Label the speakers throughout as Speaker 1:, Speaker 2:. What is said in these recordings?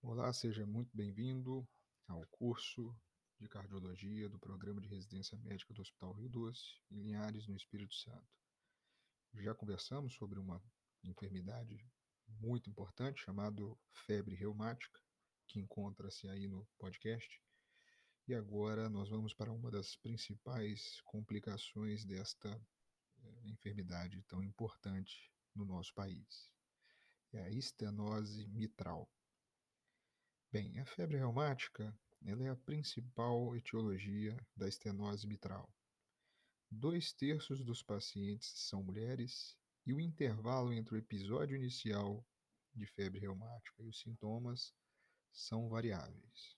Speaker 1: Olá, seja muito bem-vindo ao curso de cardiologia do programa de residência médica do Hospital Rio Doce, em Linhares, no Espírito Santo. Já conversamos sobre uma enfermidade muito importante chamada febre reumática, que encontra-se aí no podcast. E agora nós vamos para uma das principais complicações desta eh, enfermidade tão importante no nosso país. É a estenose mitral. Bem, a febre reumática ela é a principal etiologia da estenose mitral. Dois terços dos pacientes são mulheres e o intervalo entre o episódio inicial de febre reumática e os sintomas são variáveis.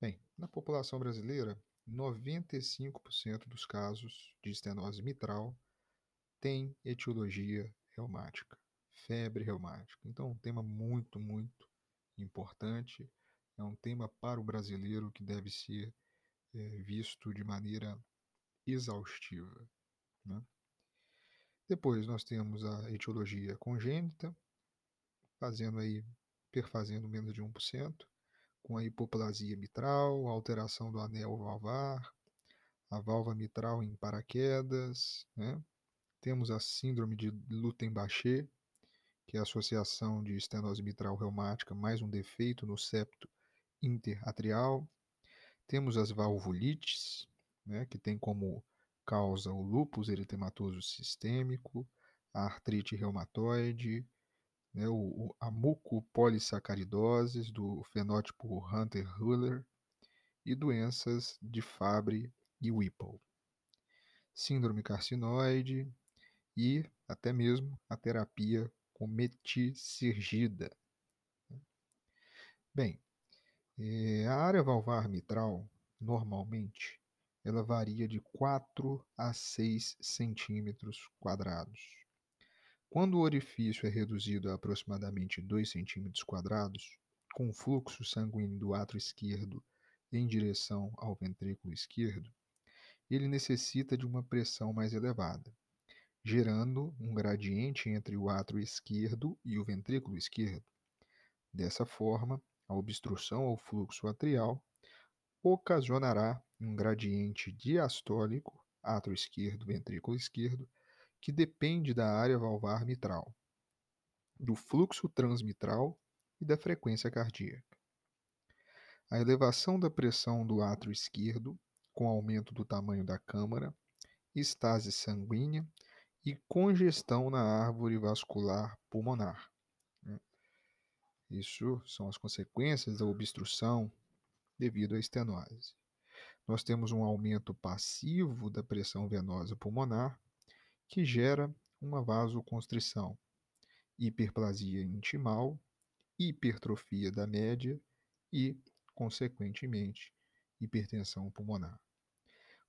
Speaker 1: Bem, na população brasileira, 95% dos casos de estenose mitral têm etiologia reumática, febre reumática. Então, um tema muito, muito importante, é um tema para o brasileiro que deve ser é, visto de maneira exaustiva. Né? Depois nós temos a etiologia congênita, fazendo aí, perfazendo menos de 1%, com a hipoplasia mitral, alteração do anel valvar, a válvula mitral em paraquedas, né? Temos a síndrome de Lutem-Bachet, que é a associação de estenose mitral reumática mais um defeito no septo interatrial. Temos as valvulites, né, que tem como causa o lúpus eritematoso sistêmico, a artrite reumatoide, né, o, a mucopolissacaridoses do fenótipo Hunter-Ruller e doenças de Fabry e Whipple. Síndrome carcinoide e até mesmo a terapia com meticirgida. Bem, é, a área valvar mitral, normalmente, ela varia de 4 a 6 centímetros quadrados. Quando o orifício é reduzido a aproximadamente 2 centímetros quadrados, com fluxo sanguíneo do átrio esquerdo em direção ao ventrículo esquerdo, ele necessita de uma pressão mais elevada, gerando um gradiente entre o átrio esquerdo e o ventrículo esquerdo. Dessa forma, a obstrução ao fluxo atrial ocasionará um gradiente diastólico, átrio esquerdo, ventrículo esquerdo, que depende da área valvar mitral, do fluxo transmitral e da frequência cardíaca. A elevação da pressão do átrio esquerdo, com aumento do tamanho da câmara, estase sanguínea e congestão na árvore vascular pulmonar. Né? Isso são as consequências da obstrução devido à estenose. Nós temos um aumento passivo da pressão venosa pulmonar, que gera uma vasoconstrição, hiperplasia intimal, hipertrofia da média e, consequentemente, hipertensão pulmonar.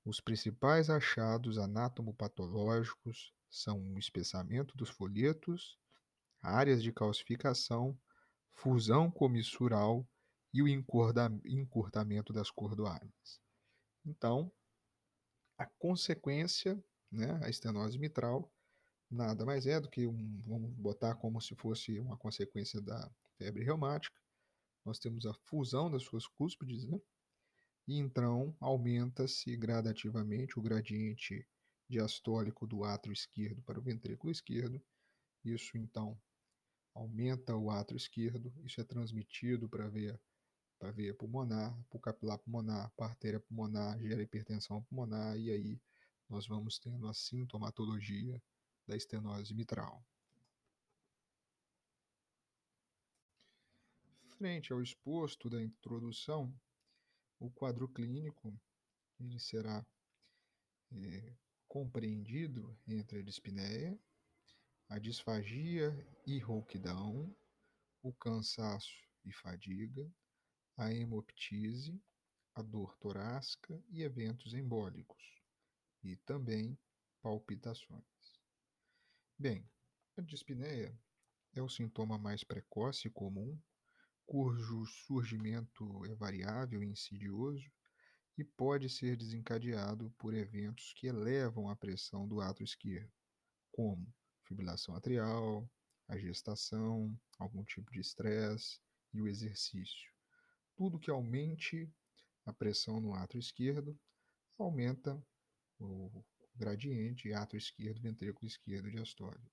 Speaker 1: Os principais achados anatomopatológicos são o espessamento dos folhetos, áreas de calcificação, fusão comissural e o encurtamento das cordoárias. Então, a consequência, né, a estenose mitral, nada mais é do que um, vamos botar como se fosse uma consequência da febre reumática. Nós temos a fusão das suas cúspides, né? E então aumenta-se gradativamente o gradiente diastólico do átrio esquerdo para o ventrículo esquerdo. Isso então aumenta o átrio esquerdo, isso é transmitido para a veia, para a veia pulmonar, para o capilar pulmonar, para a artéria pulmonar, gera hipertensão pulmonar e aí nós vamos tendo a sintomatologia da estenose mitral. Frente ao exposto da introdução, o quadro clínico ele será é, compreendido entre a dispneia, a disfagia e rouquidão, o cansaço e fadiga, a hemoptise, a dor torácica e eventos embólicos, e também palpitações. Bem, a dispneia é o sintoma mais precoce e comum, cujo surgimento é variável e insidioso e pode ser desencadeado por eventos que elevam a pressão do átrio esquerdo, como fibrilação atrial, a gestação, algum tipo de estresse, e o exercício. Tudo que aumente a pressão no átrio esquerdo aumenta o gradiente átrio esquerdo, ventrículo esquerdo diastólico.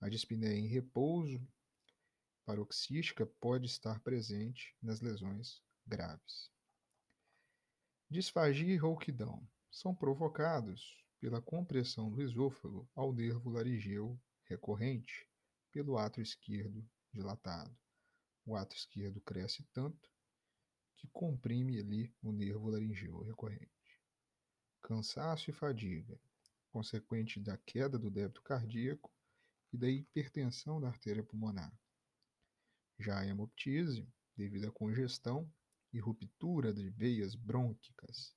Speaker 1: A dispneia em repouso paroxística pode estar presente nas lesões graves. Disfagia e rouquidão são provocados pela compressão do esôfago ao nervo laringeu recorrente pelo átrio esquerdo dilatado. O átrio esquerdo cresce tanto que comprime ali o nervo laringeu recorrente. Cansaço e fadiga, consequente da queda do débito cardíaco e da hipertensão da artéria pulmonar. Já a hemoptise, devido à congestão e ruptura de veias brônquicas,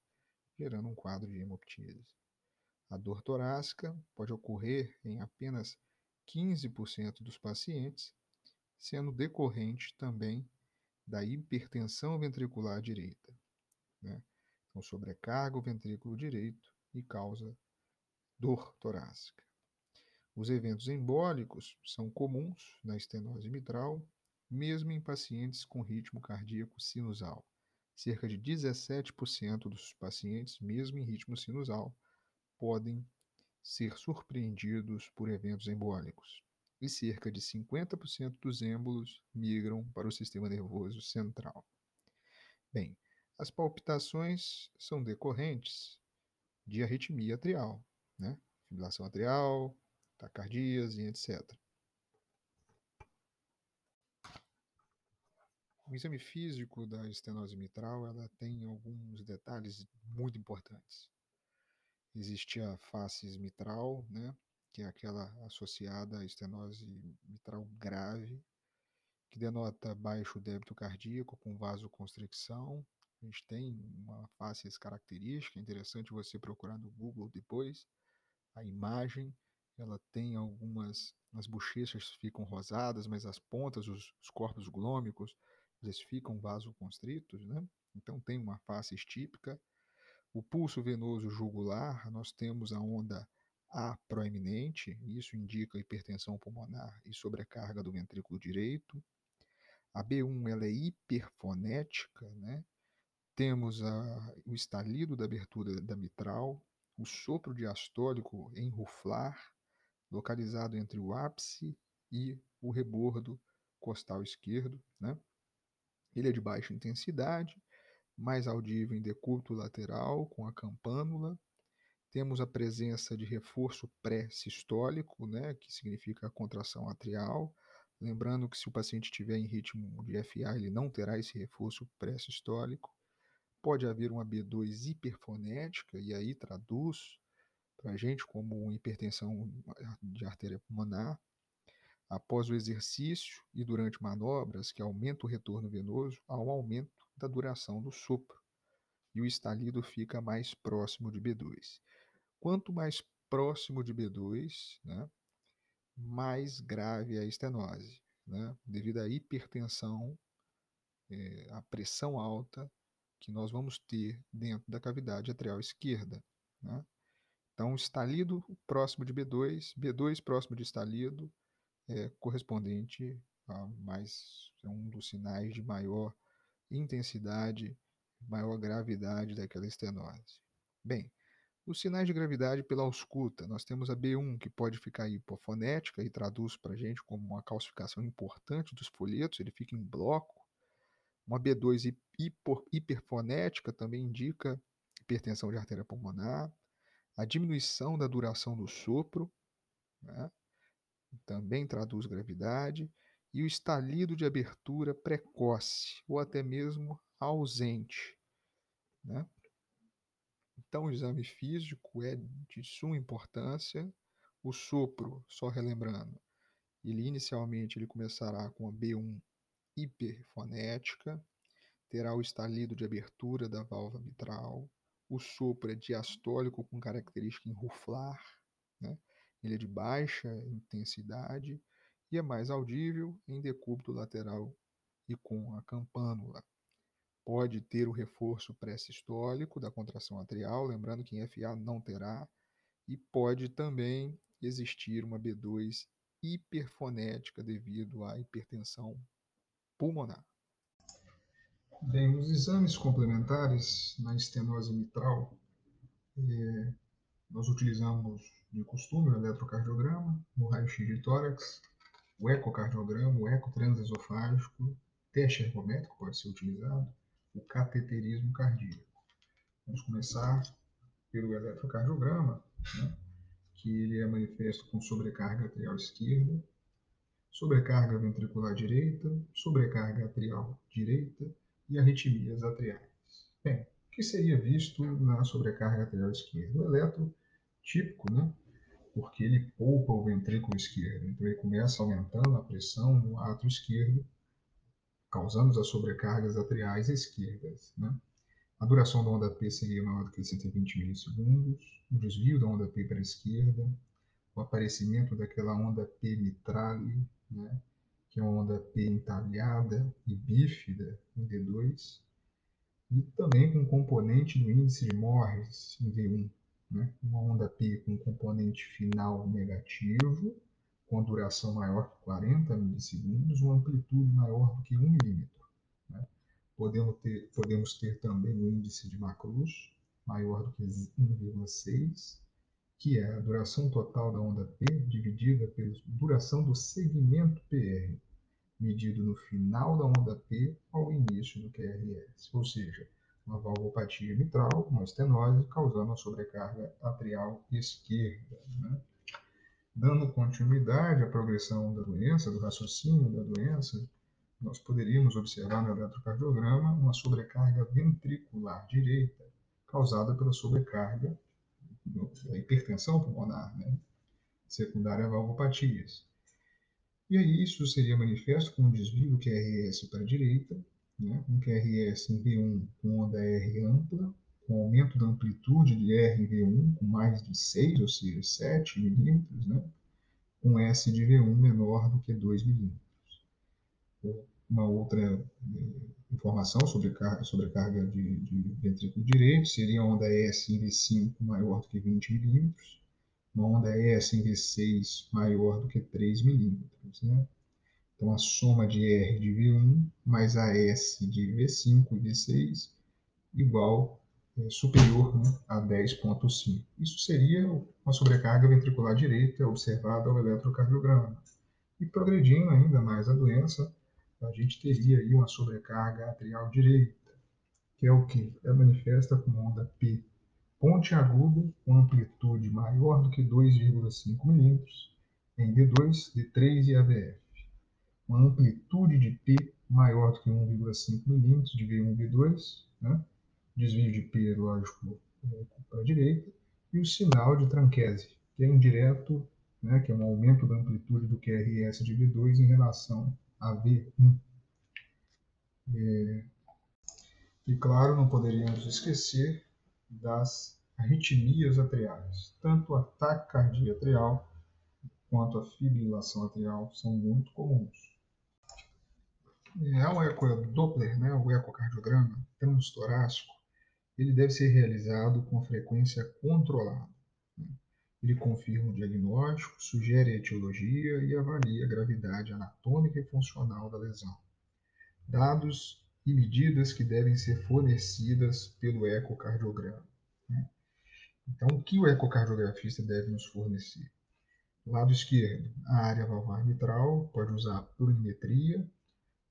Speaker 1: gerando um quadro de hemoptise. A dor torácica pode ocorrer em apenas 15% dos pacientes, sendo decorrente também da hipertensão ventricular direita. Né? Então, sobrecarga o ventrículo direito e causa dor torácica. Os eventos embólicos são comuns na estenose mitral, mesmo em pacientes com ritmo cardíaco sinusal. Cerca de 17% dos pacientes, mesmo em ritmo sinusal, podem ser surpreendidos por eventos embólicos, e cerca de 50% dos êmbolos migram para o sistema nervoso central. Bem, as palpitações são decorrentes de arritmia atrial, né? fibrilação atrial, taquicardias e etc. O exame físico da estenose mitral ela tem alguns detalhes muito importantes. Existe a face mitral, né, que é aquela associada à estenose mitral grave, que denota baixo débito cardíaco com vasoconstricção. A gente tem uma face característica, é interessante você procurar no Google depois. A imagem, ela tem algumas, as bochechas ficam rosadas, mas as pontas, os, os corpos glômicos, eles ficam vasoconstritos, né? Então tem uma face típica. O pulso venoso jugular, nós temos a onda A proeminente, isso indica hipertensão pulmonar e sobrecarga do ventrículo direito. A B1 ela é hiperfonética, né? Temos a, o estalido da abertura da mitral, o sopro diastólico em ruflar, localizado entre o ápice e o rebordo costal esquerdo, né? Ele é de baixa intensidade, mais audível em decúbito lateral com a campânula. Temos a presença de reforço pré-sistólico, né, que significa a contração atrial. Lembrando que se o paciente estiver em ritmo de FA, ele não terá esse reforço pré-sistólico. Pode haver uma B2 hiperfonética, e aí traduz para a gente como hipertensão de artéria pulmonar após o exercício e durante manobras que aumentam o retorno venoso, há um aumento da duração do sopro e o estalido fica mais próximo de B2. Quanto mais próximo de B2, né, mais grave é a estenose, né, devido à hipertensão, é, à pressão alta que nós vamos ter dentro da cavidade atrial esquerda. Né. Então, estalido próximo de B2, B2 próximo de estalido, é correspondente a mais é um dos sinais de maior intensidade, maior gravidade daquela estenose. Bem, os sinais de gravidade pela ausculta, nós temos a B1 que pode ficar hipofonética e traduz para a gente como uma calcificação importante dos folhetos, ele fica em bloco. Uma B2 hiperfonética também indica hipertensão de artéria pulmonar. A diminuição da duração do sopro, né? Também traduz gravidade, e o estalido de abertura precoce, ou até mesmo ausente. Né? Então, o exame físico é de suma importância. O sopro, só relembrando, ele inicialmente ele começará com a B1 hiperfonética, terá o estalido de abertura da válvula mitral, o sopro é diastólico com característica em ruflar, né? Ele é de baixa intensidade e é mais audível em decúbito lateral e com a campânula. Pode ter o reforço pré-sistólico da contração atrial, lembrando que em FA não terá, e pode também existir uma B2 hiperfonética devido à hipertensão pulmonar.
Speaker 2: Bem, os exames complementares na estenose mitral, eh, nós utilizamos de costume o eletrocardiograma, o raio-x de tórax, o ecocardiograma, o ecotransesofágico, teste ergométrico pode ser utilizado, o cateterismo cardíaco. Vamos começar pelo eletrocardiograma, né, que ele é manifesto com sobrecarga atrial esquerda, sobrecarga ventricular direita, sobrecarga atrial direita e arritmias atriais. Bem, o que seria visto na sobrecarga atrial esquerda? O eletro típico, né? Porque ele poupa o ventrículo esquerdo. Então ele começa aumentando a pressão no átrio esquerdo, causando as sobrecargas atriais esquerdas, né? A duração da onda P seria maior do que 120 milissegundos, o desvio da onda P para a esquerda, o aparecimento daquela onda P mitrale, né, que é uma onda P entalhada e bífida em D2, e também com componente do índice de Morris em V1, né, uma onda P com componente final negativo, com duração maior que 40 milissegundos, uma amplitude maior do que 1 milímetro. Né. Podemos, ter, podemos ter também o índice de Macruz, maior do que 1,6, que é a duração total da onda P dividida pela duração do segmento PR, medido no final da onda P ao início do QRS, ou seja, uma valvopatia mitral, uma estenose, causando uma sobrecarga atrial esquerda. Né? Dando continuidade à progressão da doença, do raciocínio da doença, nós poderíamos observar no eletrocardiograma uma sobrecarga ventricular direita, causada pela sobrecarga da hipertensão pulmonar, né? secundária a valvopatias. E aí isso seria manifesto com um desvio do QRS para a direita, né? um QRS em V1 com onda R ampla, com aumento da amplitude de R em V1 com mais de 6, ou seja, 7 milímetros, né? com S de V1 menor do que 2 milímetros. Uma outra eh, informação sobre sobre carga de, de ventrículo direito seria a onda S em V5 maior do que 20 milímetros, uma onda S em V6 maior do que 3 milímetros. Né? Então, a soma de R de V1 mais a S de V5 e V6 igual é, superior né, a 10,5. Isso seria uma sobrecarga ventricular direita observada ao eletrocardiograma. E progredindo ainda mais a doença, a gente teria aí uma sobrecarga atrial direita, que é o que? É manifesta com onda P ponte aguda com amplitude maior do que 2,5 mm em D2, D3 e AVF. Uma amplitude de P maior do que 1,5 mm de V1 e V2, né? desvio de P, lógico, para a direita, e o sinal de tranquese, que é indireto, né? que é um aumento da amplitude do QRS de V2 em relação AV1. É, e claro, não poderíamos esquecer das arritmias atriais. Tanto a taquicardia atrial quanto a fibrilação atrial são muito comuns. É o eco Doppler, né, o ecocardiograma transtorácico, ele deve ser realizado com frequência controlada. Né. Ele confirma o diagnóstico, sugere a etiologia e avalia a gravidade anatômica e funcional da lesão. Dados e medidas que devem ser fornecidas pelo ecocardiograma. Né? Então, o que o ecocardiografista deve nos fornecer? Lado esquerdo, a área valvar mitral, pode usar plurimetria,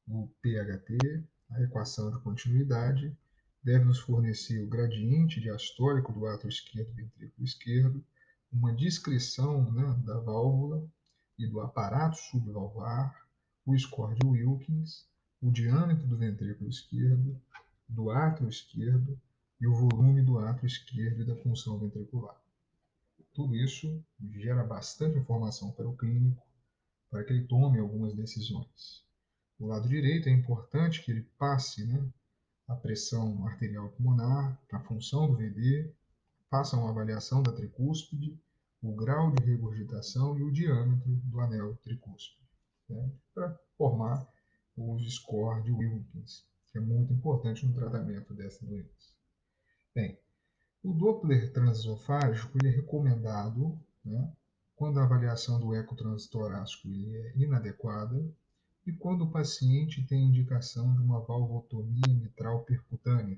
Speaker 2: o PHT, a equação de continuidade, deve nos fornecer o gradiente diastólico do átrio esquerdo e ventrículo esquerdo, uma descrição né, da válvula e do aparato subvalvar, o score de Wilkins, o diâmetro do ventrículo esquerdo, do átrio esquerdo e o volume do átrio esquerdo e da função ventricular. Tudo isso gera bastante informação para o clínico, para que ele tome algumas decisões. O lado direito é importante que ele passe né, a pressão arterial pulmonar, a função do VD, faça uma avaliação da tricúspide, o grau de regurgitação e o diâmetro do anel tricúspide, né, para formar os score de Wilkins, que é muito importante no tratamento dessa doença. Bem, o Doppler transesofágico ele é recomendado né, quando a avaliação do ecotranstorácico é inadequada, e quando o paciente tem indicação de uma valvotomia mitral percutânea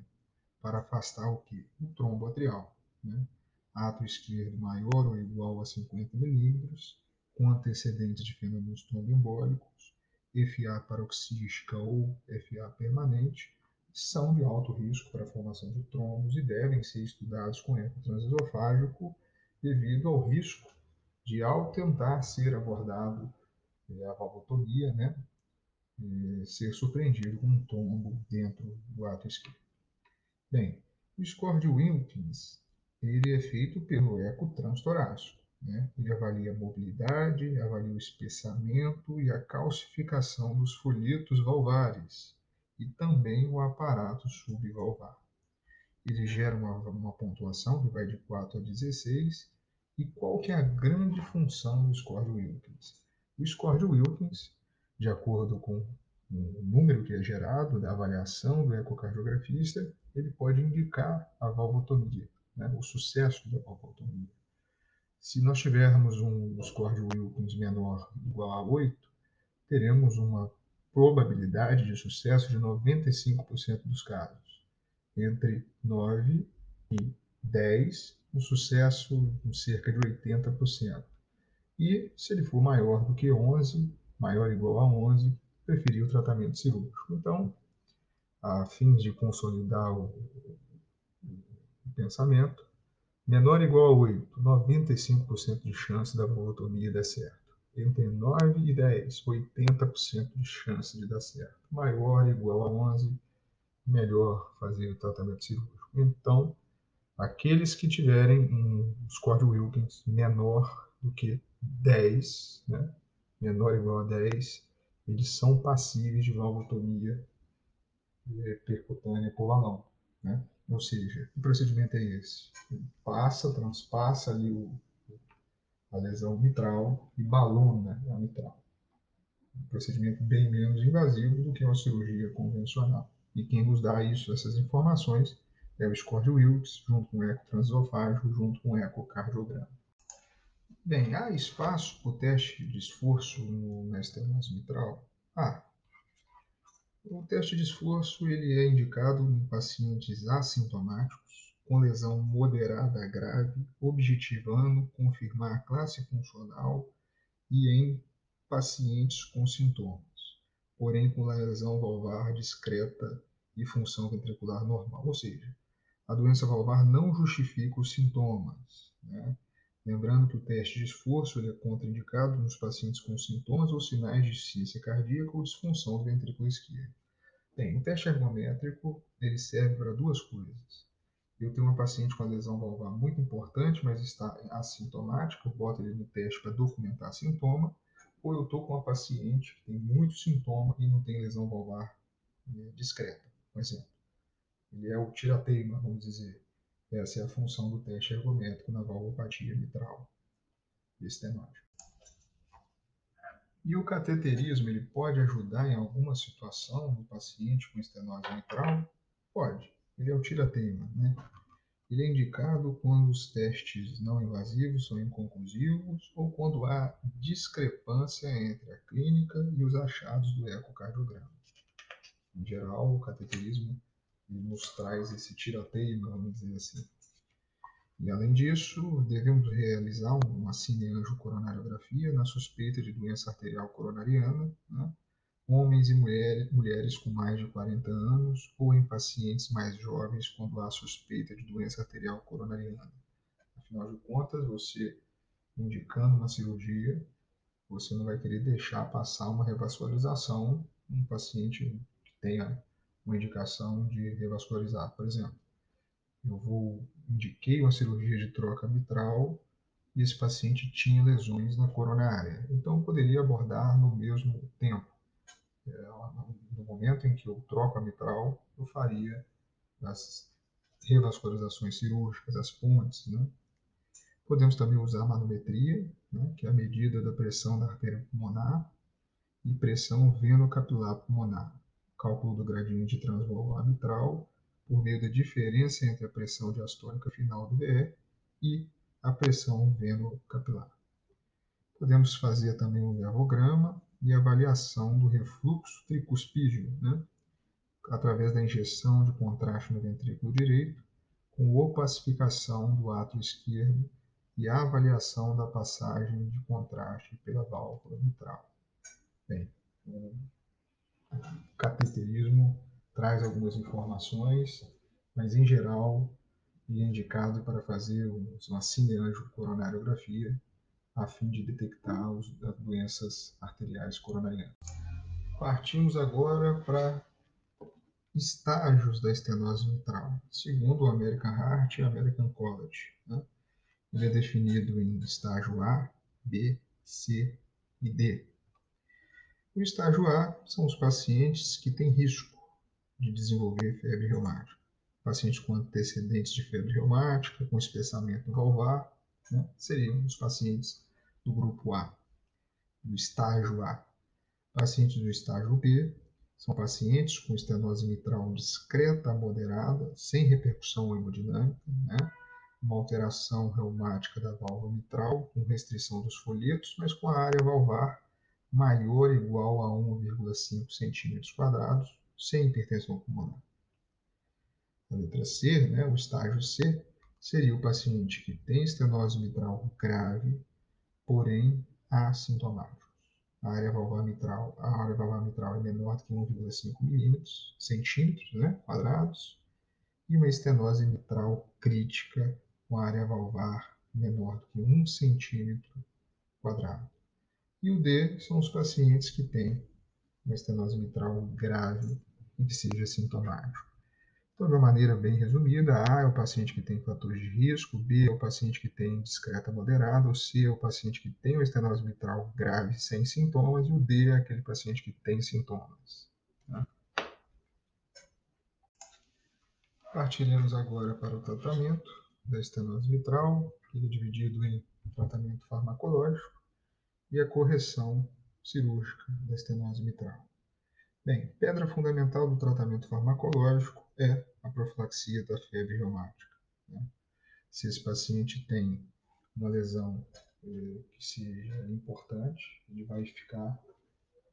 Speaker 2: para afastar o que? O trombo atrial. Né? Ato esquerdo maior ou igual a 50 milímetros, com antecedentes de fenômenos tromboembólicos, FA paroxística ou FA permanente, são de alto risco para a formação de trombos e devem ser estudados com eco transesofágico devido ao risco de, ao tentar ser abordado é, a valvotomia, né, é, ser surpreendido com um tombo dentro do ato esquerdo. Bem, o score de Wilkins ele é feito pelo eco transtorácico. Né? Ele avalia a mobilidade, avalia o espessamento e a calcificação dos folhetos valvares e também o aparato subvalvar. Ele gera uma, uma pontuação que vai de 4 a 16. E qual que é a grande função do score de Wilkins? O score de Wilkins, de acordo com o número que é gerado da avaliação do ecocardiografista, ele pode indicar a valvotomia, né, o sucesso da valvotomia. Se nós tivermos um score de Wilkins menor igual a 8, teremos uma probabilidade de sucesso de 95% dos casos. Entre 9 e 10, um sucesso de cerca de 80%. E se ele for maior do que 11, maior ou igual a 11, preferir o tratamento cirúrgico. Então, a fins de consolidar o, pensamento, menor ou igual a 8, 95% de chance da valvotomia dar certo entre 9 e 10, 80% de chance de dar certo. Maior ou igual a 11, melhor fazer o tratamento cirúrgico. Então, aqueles que tiverem um score de Wilkins menor do que 10, né? Menor ou igual a 10, eles são passíveis de valvotomia é, percutânea por balão. Né? Ou seja, o procedimento é esse. Passa, transpassa ali o, a lesão mitral e balona a mitral. Um procedimento bem menos invasivo do que uma cirurgia convencional. E quem nos dá isso, essas informações, é o score de Wilks, junto com o eco transesofágico, junto com o ecocardiograma. Bem, há espaço para o teste de esforço no, estenose mitral? Ah, o teste de esforço ele é indicado em pacientes assintomáticos com lesão moderada a grave, objetivando confirmar a classe funcional e em pacientes com sintomas, porém com lesão valvar discreta e função ventricular normal. Ou seja, a doença valvar não justifica os sintomas. Né? Lembrando que o teste de esforço é contraindicado nos pacientes com sintomas ou sinais de ciência cardíaca ou disfunção do ventrículo esquerdo. Bem, o teste ergométrico ele serve para duas coisas eu tenho uma paciente com lesão valvar muito importante, mas está assintomática, eu boto ele no teste para documentar sintoma, ou eu estou com uma paciente que tem muito sintoma e não tem lesão valvar né, discreta, por exemplo. Ele é o tirateima, vamos dizer. Essa é a função do teste ergométrico na valvopatia mitral estenótica. E o cateterismo, ele pode ajudar em alguma situação no paciente com estenose mitral? Pode ele é o tirateima, né? Ele é indicado quando os testes não invasivos são inconclusivos ou quando há discrepância entre a clínica e os achados do ecocardiograma. Em geral, o cateterismo nos traz esse tirateima, vamos dizer assim. E além disso, devemos realizar uma cineangiocoronariografia na suspeita de doença arterial coronariana, né? homens e mulheres, mulheres com mais de 40 anos ou em pacientes mais jovens quando há suspeita de doença arterial coronariana. Afinal de contas, você indicando uma cirurgia, você não vai querer deixar passar uma revascularização um paciente que tenha uma indicação de revascularizar, por exemplo. Eu vou indiquei uma cirurgia de troca mitral e esse paciente tinha lesões na coronária. Então poderia abordar no mesmo tempo no momento em que eu troco a mitral, eu faria as revascularizações cirúrgicas, as pontes. Né? Podemos também usar manometria, né, que é a medida da pressão da artéria pulmonar, e pressão venocapilar pulmonar, cálculo do gradiente transvalvular mitral, por meio da diferença entre a pressão diastônica final do VE e a pressão venocapilar. Podemos fazer também o levograma, e avaliação do refluxo tricuspídeo, né? através da injeção de contraste no ventrículo direito, com opacificação do ato esquerdo e avaliação da passagem de contraste pela válvula mitral. Bem, cateterismo traz algumas informações, mas em geral é indicado para fazer uma cineangiocoronariografia a fim de detectar as doenças arteriais coronarianas. Partimos agora para estágios da estenose mitral, segundo o American Heart e American College. Né? Ele é definido em estágio A, B, C e D. O estágio A são os pacientes que têm risco de desenvolver febre reumática. Pacientes com antecedentes de febre reumática, com espessamento valvar, né, seriam os pacientes do grupo A, do estágio A. Pacientes do estágio B são pacientes com estenose mitral discreta moderada, sem repercussão hemodinâmica, né? uma alteração reumática da válvula mitral, com restrição dos folhetos, mas com a área valvar maior ou igual a 1,5 cm quadrados, sem hipertensão pulmonar. A letra C, né, o estágio C, seria o paciente que tem estenose mitral grave, porém assintomático. A área valvar mitral, a área valvar mitral é menor do que 1,5 milímetros, centímetros, né, quadrados, e uma estenose mitral crítica com área valvar menor do que 1 centímetro quadrado. E o D são os pacientes que têm uma estenose mitral grave e que seja sintomático. Então, de uma maneira bem resumida, A é o paciente que tem fatores de risco, B é o paciente que tem discreta moderada, o C é o paciente que tem uma estenose mitral grave sem sintomas, e o D é aquele paciente que tem sintomas. Né? Partiremos agora para o tratamento da estenose mitral, ele é dividido em tratamento farmacológico e a correção cirúrgica da estenose mitral. Bem, pedra fundamental do tratamento farmacológico é a profilaxia da febre reumática. Né? Se esse paciente tem uma lesão eh, que seja importante, ele vai ficar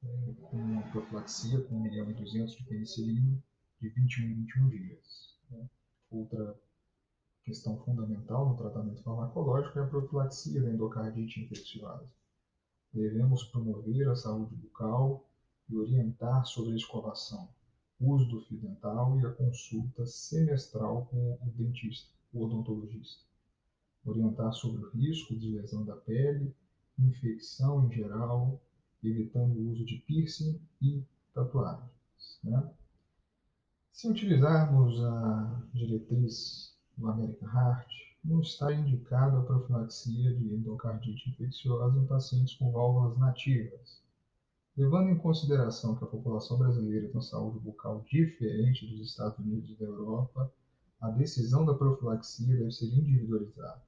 Speaker 2: eh, com uma profilaxia com 1 milhão e 200 de penicilina de 21 em 21 dias. Né? Outra questão fundamental no tratamento farmacológico é a profilaxia da endocardite infecciosa. Devemos promover a saúde bucal e orientar sobre a escovação, uso do fio dental e a consulta semestral com o dentista, o odontologista. Orientar sobre o risco de lesão da pele, infecção em geral, evitando o uso de piercing e tatuagens. Né? Se utilizarmos a diretriz do American Heart, não está indicado a profilaxia de endocardite infecciosa em pacientes com válvulas nativas, Levando em consideração que a população brasileira tem saúde bucal diferente dos Estados Unidos e da Europa, a decisão da profilaxia deve ser individualizada.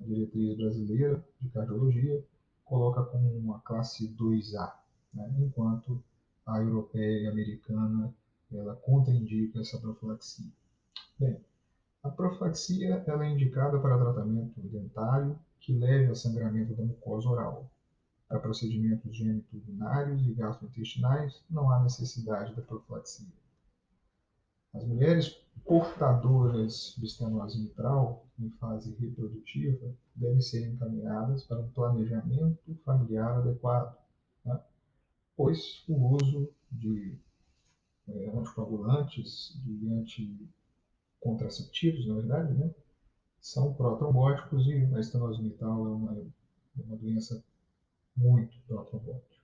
Speaker 2: A diretriz brasileira de cardiologia coloca como uma classe 2A, né? enquanto a europeia e a americana ela contraindica essa profilaxia. Bem, a profilaxia ela é indicada para tratamento dentário que leve a sangramento da mucosa oral, para procedimentos geniturinários e gastrointestinais, não há necessidade da profilaxia. As mulheres portadoras de estenose mitral em fase reprodutiva devem ser encaminhadas para um planejamento familiar adequado, né? pois o uso de é, anticoagulantes, de anticontraceptivos, na verdade, né, são protrombóticos e a estenose mitral é uma, é uma doença muito do trombótico.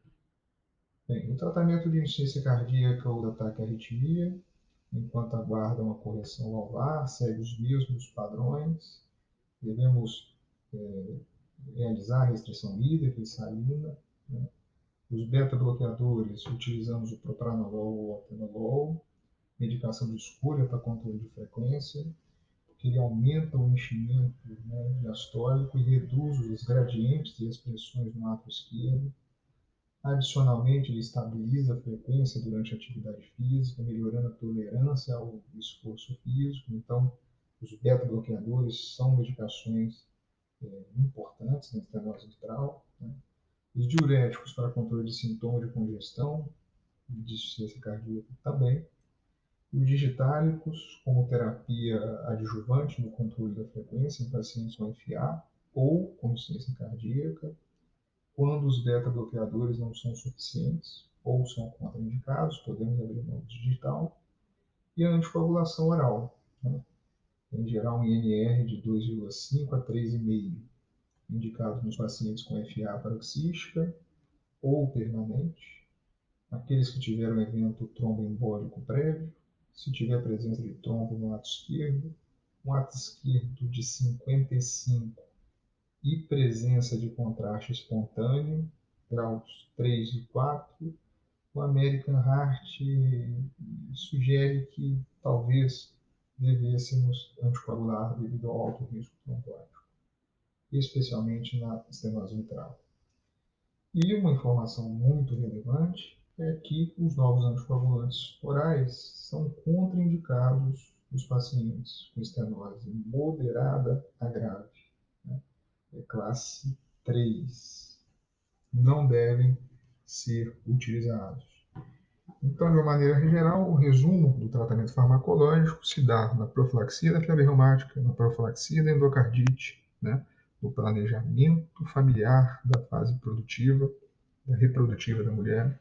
Speaker 2: Bem, o tratamento de insuficiência cardíaca ou de ataque à arritmia, enquanto aguarda uma correção valvar, segue os mesmos padrões. Devemos é, realizar restrição hídrica e salina. Né? Os beta-bloqueadores, utilizamos o propranolol ou atenolol, medicação de escolha para controle de frequência, que ele aumenta o enchimento né, diastólico e reduz os gradientes e as pressões no ato esquerdo. Adicionalmente, ele estabiliza a frequência durante a atividade física, melhorando a tolerância ao esforço físico. Então, os beta-bloqueadores são medicações é, importantes na estenose mitral. Né? Os diuréticos para controle de sintoma de congestão, de insuficiência cardíaca também. Os digitálicos como terapia adjuvante no controle da frequência em pacientes com FA ou com insuficiência cardíaca, quando os beta-bloqueadores não são suficientes ou são contraindicados, podemos abrir mão do digital. E a anticoagulação oral, né? em geral um INR de 2,5 a 3,5, indicado nos pacientes com FA paroxística ou permanente, aqueles que tiveram evento tromboembólico prévio, se tiver presença de trombo no ato esquerdo, um ato esquerdo de 55 e presença de contraste espontâneo, graus 3 e 4, o American Heart sugere que talvez devêssemos anticoagular devido ao alto risco trombótico, especialmente na estenose mitral. E uma informação muito relevante é que os novos anticoagulantes orais são contraindicados nos pacientes com estenose moderada a grave é classe 3. Não devem ser utilizados. Então, de uma maneira geral, o resumo do tratamento farmacológico se dá na profilaxia da febre reumática, na profilaxia da endocardite, né, no planejamento familiar da fase produtiva, da reprodutiva da mulher,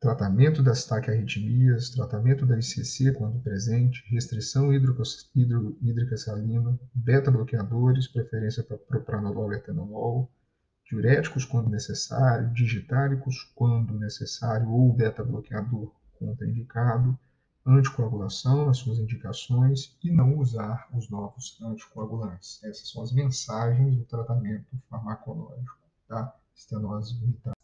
Speaker 2: tratamento das taquiarritmias, tratamento da ICC quando presente, restrição hídrica, hídrica salina, beta-bloqueadores, preferência para propranolol e atenolol, diuréticos quando necessário, digitálicos quando necessário ou beta-bloqueador contraindicado, anticoagulação nas suas indicações e não usar os novos anticoagulantes. Essas são as mensagens do tratamento farmacológico da estenose mitral.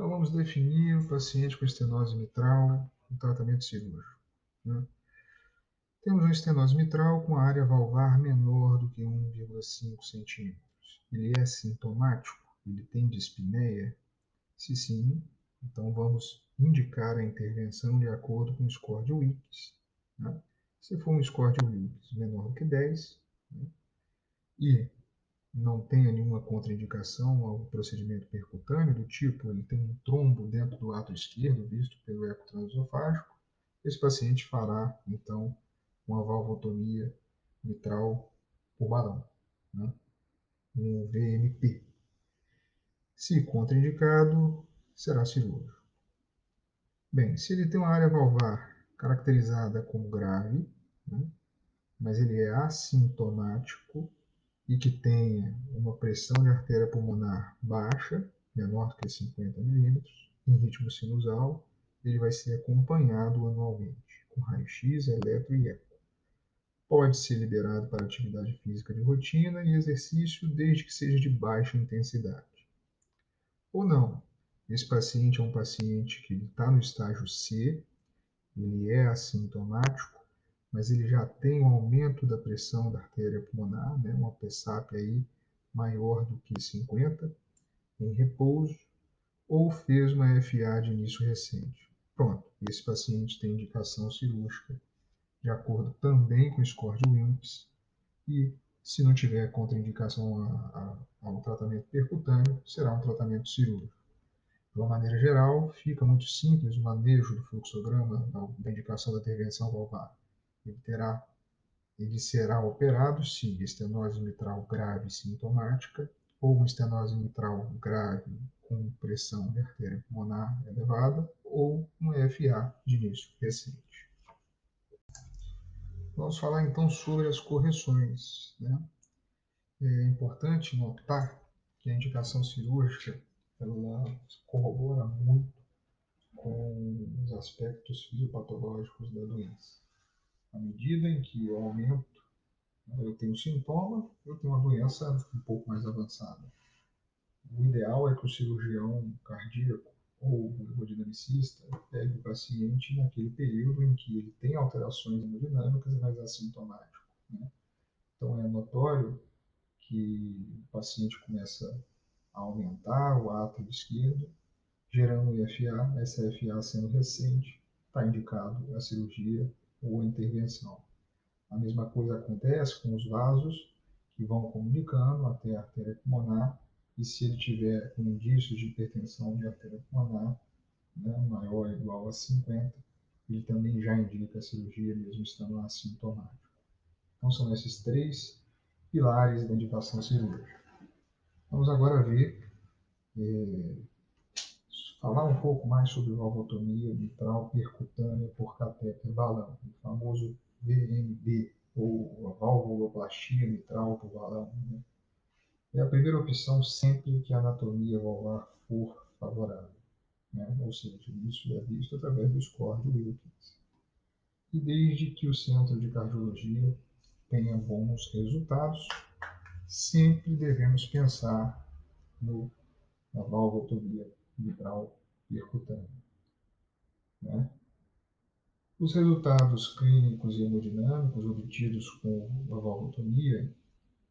Speaker 2: Então vamos definir o paciente com estenose mitral no tratamento cirúrgico. Né? Temos uma estenose mitral com área valvar menor do que 1,5 centímetros. Ele é sintomático? Ele tem dispneia? Se sim, então vamos indicar a intervenção de acordo com o score de Wilks. Né? Se for um score de Wilks menor do que 10, né? e não tenha nenhuma contraindicação ao procedimento percutâneo, do tipo ele tem um trombo dentro do ato esquerdo, visto pelo eco transesofágico, esse paciente fará, então, uma valvotomia mitral por balão, né? um VMP. Se contraindicado, será cirúrgico. Bem, se ele tem uma área valvar caracterizada como grave, né? mas ele é assintomático, e que tenha uma pressão de artéria pulmonar baixa, menor do que 50 milímetros, em ritmo sinusal, ele vai ser acompanhado anualmente com raio-x, eletro e eco. Pode ser liberado para atividade física de rotina e exercício desde que seja de baixa intensidade. Ou não, esse paciente é um paciente que está no estágio C, ele é assintomático, mas ele já tem um aumento da pressão da artéria pulmonar, né, uma PSAP aí maior do que 50, em repouso, ou fez uma FA de início recente. Pronto, esse paciente tem indicação cirúrgica, de acordo também com o score de Wilks, e se não tiver contraindicação ao tratamento percutâneo, será um tratamento cirúrgico. De uma maneira geral, fica muito simples o manejo do fluxograma da indicação da intervenção valvar ele terá ele será operado se estenose mitral grave sintomática ou uma estenose mitral grave com pressão de artéria pulmonar elevada ou uma FA de início recente. Vamos falar então sobre as correções. Né? É importante notar que a indicação cirúrgica ela corrobora muito com os aspectos fisiopatológicos da doença à medida em que eu aumento, eu tenho sintoma, eu tenho uma doença um pouco mais avançada. O ideal é que o cirurgião cardíaco ou o hemodinamicista pegue o paciente naquele período em que ele tem alterações hemodinâmicas, mas é assintomático. Né? Então é notório que o paciente começa a aumentar o ato esquerdo, gerando IFA, essa FA sendo recente, está indicado a cirurgia ou intervenção. A mesma coisa acontece com os vasos, que vão comunicando até a artéria pulmonar, e se ele tiver indícios de hipertensão de artéria pulmonar, né, maior ou igual a 50, ele também já indica a cirurgia, mesmo estando assintomático. Então, são esses três pilares da indicação cirúrgica. Vamos agora ver, é, falar um pouco mais sobre valvotomia mitral percutânea por catéter balão, o famoso VMB, ou a valvuloplastia mitral por balão. Né? É a primeira opção sempre que a anatomia valvar for favorável. Né? Ou seja, isso é visto através do score de Wilkins. E desde que o centro de cardiologia tenha bons resultados, sempre devemos pensar no, na valvotomia mitral percutânea. Né? Os resultados clínicos e hemodinâmicos obtidos com a valvotomia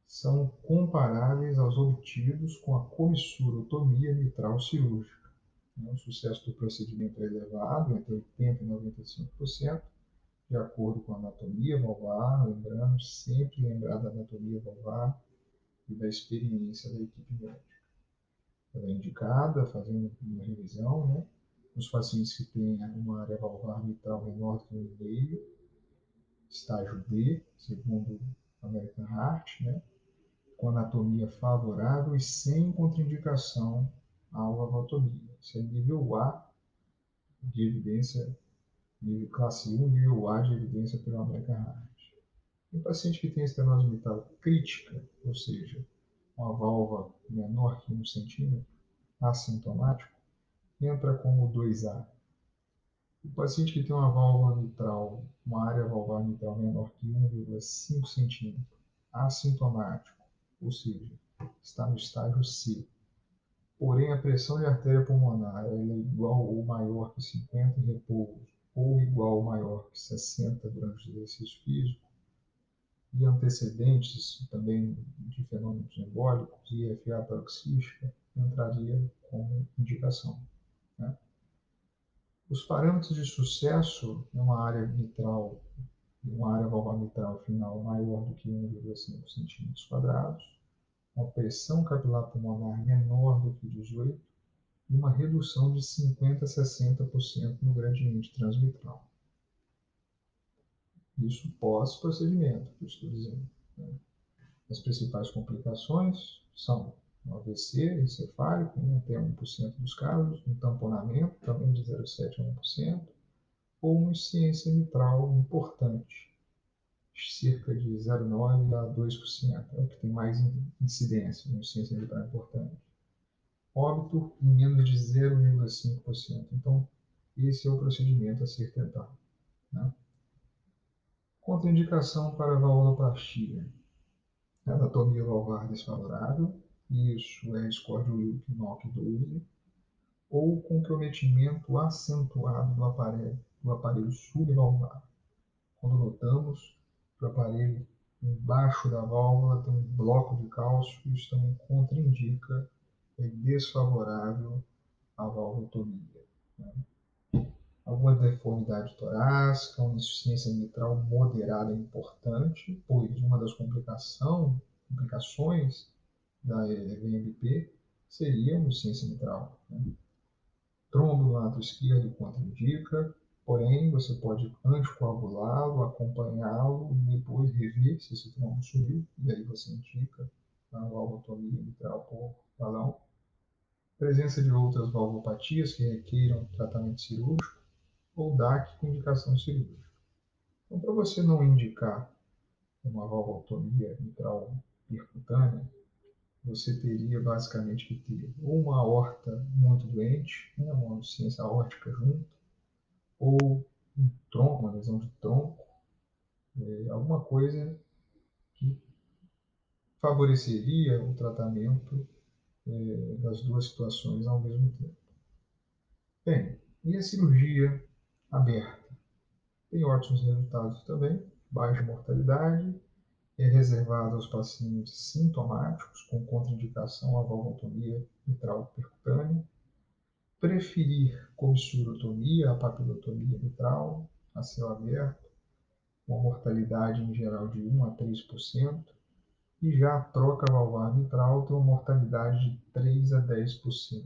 Speaker 2: são comparáveis aos obtidos com a comissurotomia mitral cirúrgica. O sucesso do procedimento é elevado, entre 80% e 95%, de acordo com a anatomia valvar, lembrando, sempre lembrar da anatomia valvar e da experiência da equipe médica. Ela é indicada, fazendo uma revisão, né? Nos pacientes que têm uma área valvar mitral menor do que 1,5, estágio D, segundo American Heart, né? com anatomia favorável e sem contraindicação à valvotomia. Isso é nível A de evidência, nível classe 1, nível A de evidência pelo American Heart. Um paciente que tem estenose mitral crítica, ou seja, uma válvula menor que 1 centímetro, assintomático, entra como 2A. O paciente que tem uma válvula mitral, uma área valvar mitral menor que 1,5 centímetro, assintomático, ou seja, está no estágio C. Porém, a pressão de artéria pulmonar é igual ou maior que 50 em repouso, ou igual ou maior que 60 durante o exercício físico, e antecedentes também de fenômenos embólicos e FA paroxística, entraria como indicação. Né? Os parâmetros de sucesso numa área mitral, uma área valvar mitral final maior do que 1,5 cm uma pressão capilar pulmonar menor do que 18 e uma redução de 50 a 60% no gradiente transmitral. Isso pós-procedimento, que eu estou dizendo. Né? As principais complicações são um AVC encefálico, em até 1% dos casos, um tamponamento, também de 0,7 a 1%, ou uma insuficiência mitral importante, cerca de 0,9 a 2%, é o que tem mais incidência, uma insuficiência mitral importante. Óbito em menos de 0,5%. Então, esse é o procedimento a ser tentado. Né? Contraindicação para valvuloplastia. Anatomia valvar desfavorável, isso é de Wilk NOC 12, ou comprometimento acentuado do aparelho, do aparelho subvalvar. Quando notamos que o aparelho embaixo da válvula tem um bloco de cálcio, isso também contraindica, é desfavorável à valvulotomia. Né? Alguma deformidade torácica, uma insuficiência mitral moderada é importante, pois uma das complicação, complicações da VMP seria uma insuficiência mitral. Né? Trombo no lado esquerdo contraindica, porém você pode anticoagulá-lo, acompanhá-lo e depois rever se esse trombo subiu, e aí você indica a valvotomia mitral por balão. Presença de outras valvopatias que requeiram tratamento cirúrgico, ou DAC com indicação cirúrgica. Então, para você não indicar uma valvotomia mitral percutânea, você teria basicamente que ter ou uma aorta muito doente, né, uma insuficiência aórtica junto, ou um tronco, uma lesão de tronco, é, alguma coisa que favoreceria o tratamento é, das duas situações ao mesmo tempo. Bem, e a cirurgia aberta. Tem ótimos resultados também, baixa mortalidade, é reservado aos pacientes sintomáticos com contraindicação à valvotomia mitral percutânea, preferir comissurotomia, a papilotomia mitral, a céu aberto, uma mortalidade em geral de 1 a 3%, e já a troca valvar mitral tem uma mortalidade de 3 a 10%.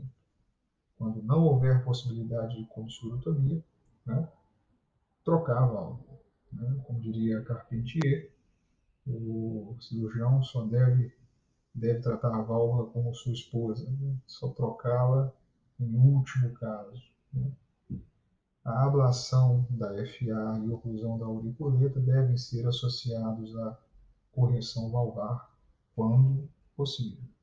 Speaker 2: Quando não houver possibilidade de consurotomia, né, trocar a válvula. Né? Como diria Carpentier, o cirurgião só deve, deve tratar a válvula como sua esposa, né? só trocá-la em último caso. Né? A ablação da FA e oclusão da auriculeta devem ser associados à correção valvar quando possível.